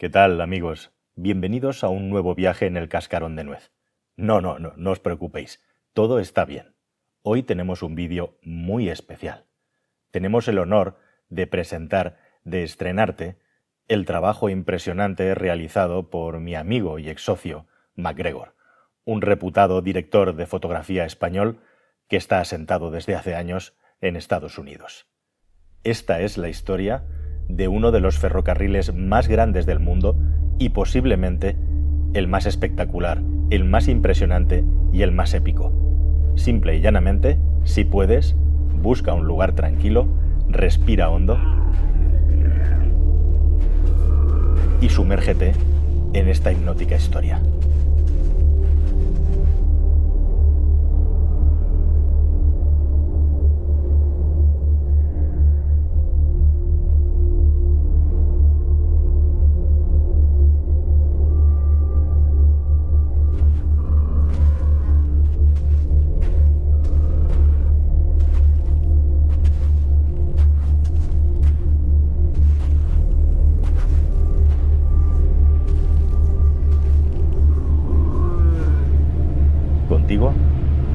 ¿Qué tal, amigos? Bienvenidos a un nuevo viaje en el cascarón de nuez. No, no, no, no os preocupéis, todo está bien. Hoy tenemos un vídeo muy especial. Tenemos el honor de presentar, de estrenarte, el trabajo impresionante realizado por mi amigo y ex socio, MacGregor, un reputado director de fotografía español que está asentado desde hace años en Estados Unidos. Esta es la historia de uno de los ferrocarriles más grandes del mundo y posiblemente el más espectacular, el más impresionante y el más épico. Simple y llanamente, si puedes, busca un lugar tranquilo, respira hondo y sumérgete en esta hipnótica historia.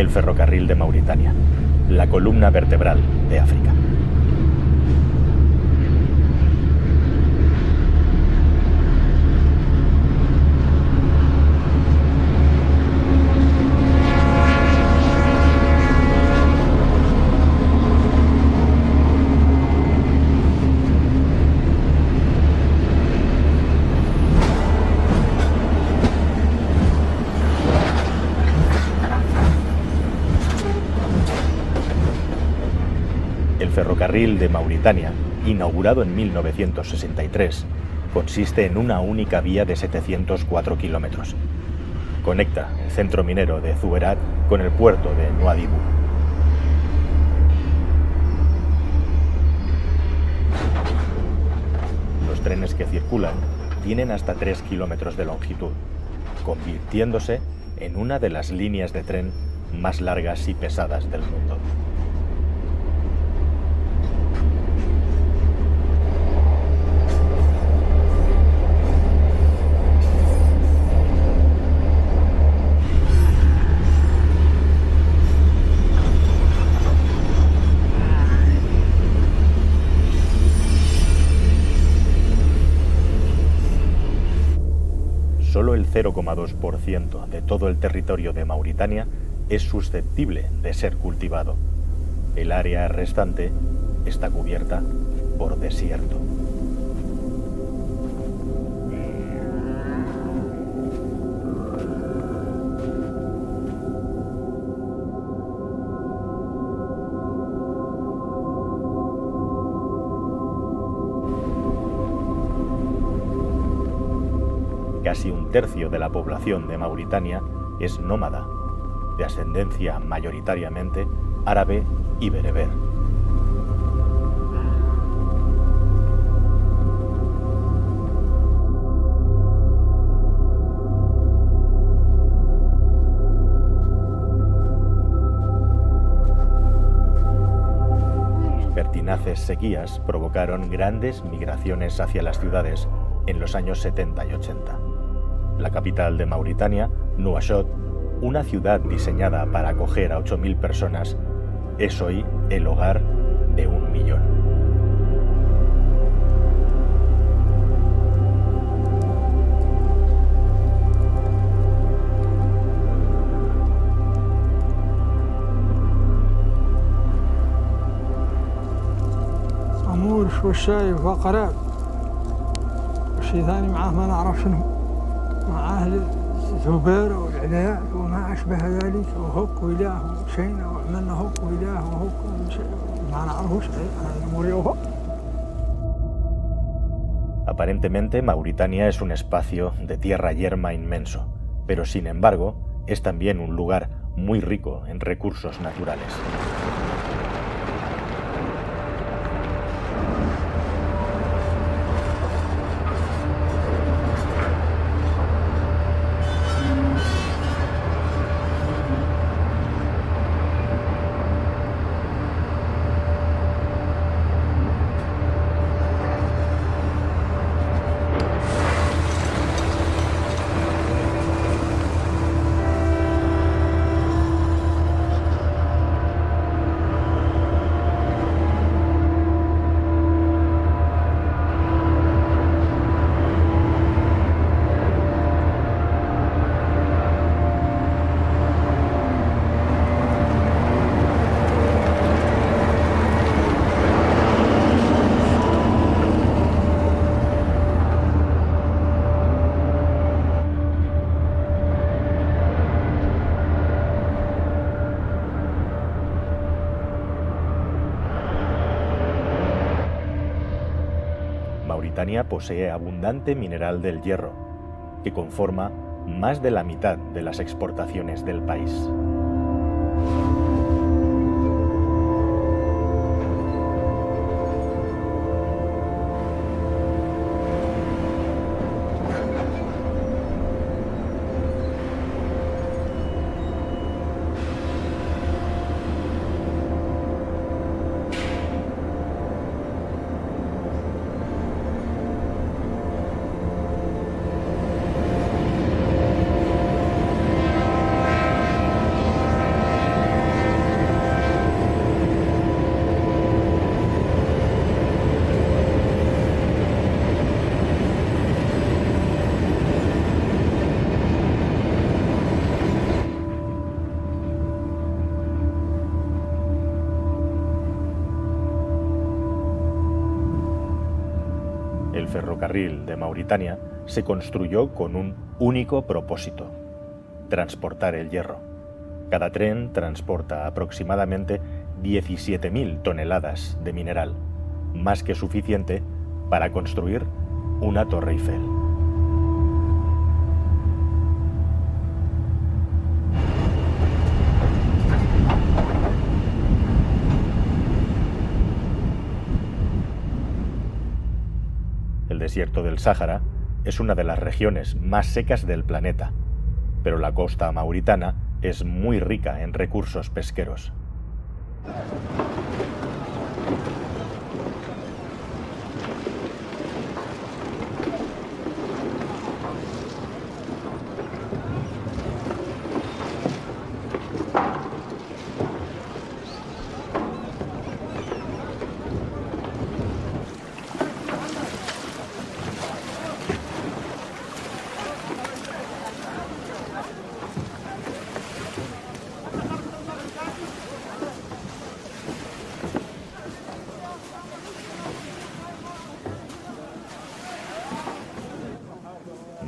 El ferrocarril de Mauritania, la columna vertebral de África. Ferrocarril de Mauritania, inaugurado en 1963, consiste en una única vía de 704 kilómetros. Conecta el centro minero de Zuberat con el puerto de Nouadhibou. Los trenes que circulan tienen hasta 3 kilómetros de longitud, convirtiéndose en una de las líneas de tren más largas y pesadas del mundo. 0,2% de todo el territorio de Mauritania es susceptible de ser cultivado. El área restante está cubierta por desierto. Casi un tercio de la población de Mauritania es nómada, de ascendencia mayoritariamente árabe y bereber. pertinaces sequías provocaron grandes migraciones hacia las ciudades en los años 70 y 80 la capital de Mauritania, Nouakchott, una ciudad diseñada para acoger a 8.000 personas, es hoy el hogar de un millón. Aparentemente Mauritania es un espacio de tierra yerma inmenso, pero sin embargo es también un lugar muy rico en recursos naturales. Mauritania posee abundante mineral del hierro, que conforma más de la mitad de las exportaciones del país. Ferrocarril de Mauritania se construyó con un único propósito, transportar el hierro. Cada tren transporta aproximadamente 17.000 toneladas de mineral, más que suficiente para construir una torre Eiffel. Desierto del Sáhara es una de las regiones más secas del planeta, pero la costa mauritana es muy rica en recursos pesqueros.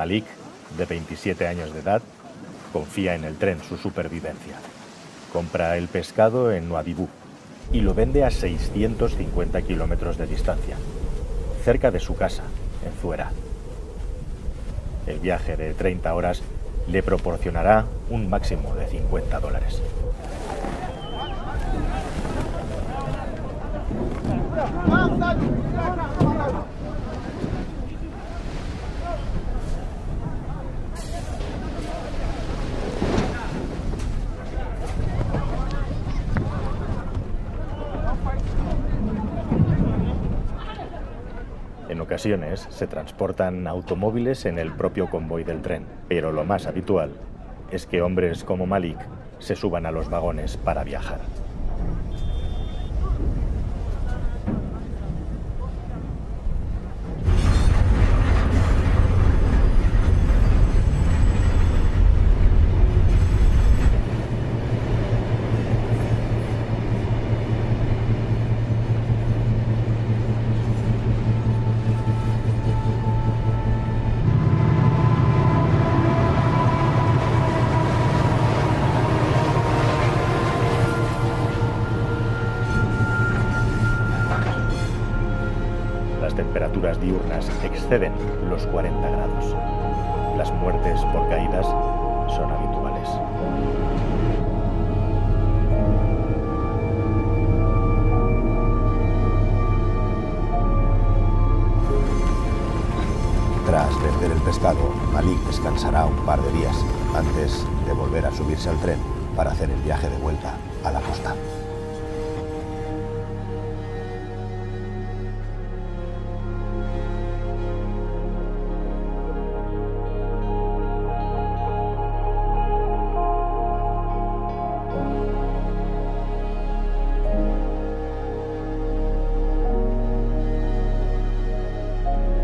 Malik, de 27 años de edad, confía en el tren su supervivencia. Compra el pescado en Nouadhibou y lo vende a 650 kilómetros de distancia, cerca de su casa, en Zuera. El viaje de 30 horas le proporcionará un máximo de 50 dólares. Se transportan automóviles en el propio convoy del tren, pero lo más habitual es que hombres como Malik se suban a los vagones para viajar. Temperaturas diurnas exceden los 40 grados. Las muertes por caídas son habituales. Tras vender el pescado, Malik descansará un par de días antes de volver a subirse al tren para hacer el viaje de vuelta a la costa.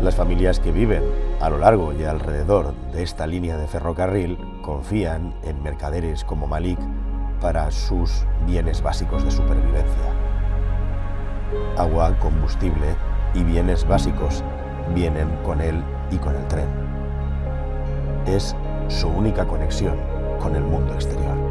Las familias que viven a lo largo y alrededor de esta línea de ferrocarril confían en mercaderes como Malik para sus bienes básicos de supervivencia. Agua, combustible y bienes básicos vienen con él y con el tren. Es su única conexión con el mundo exterior.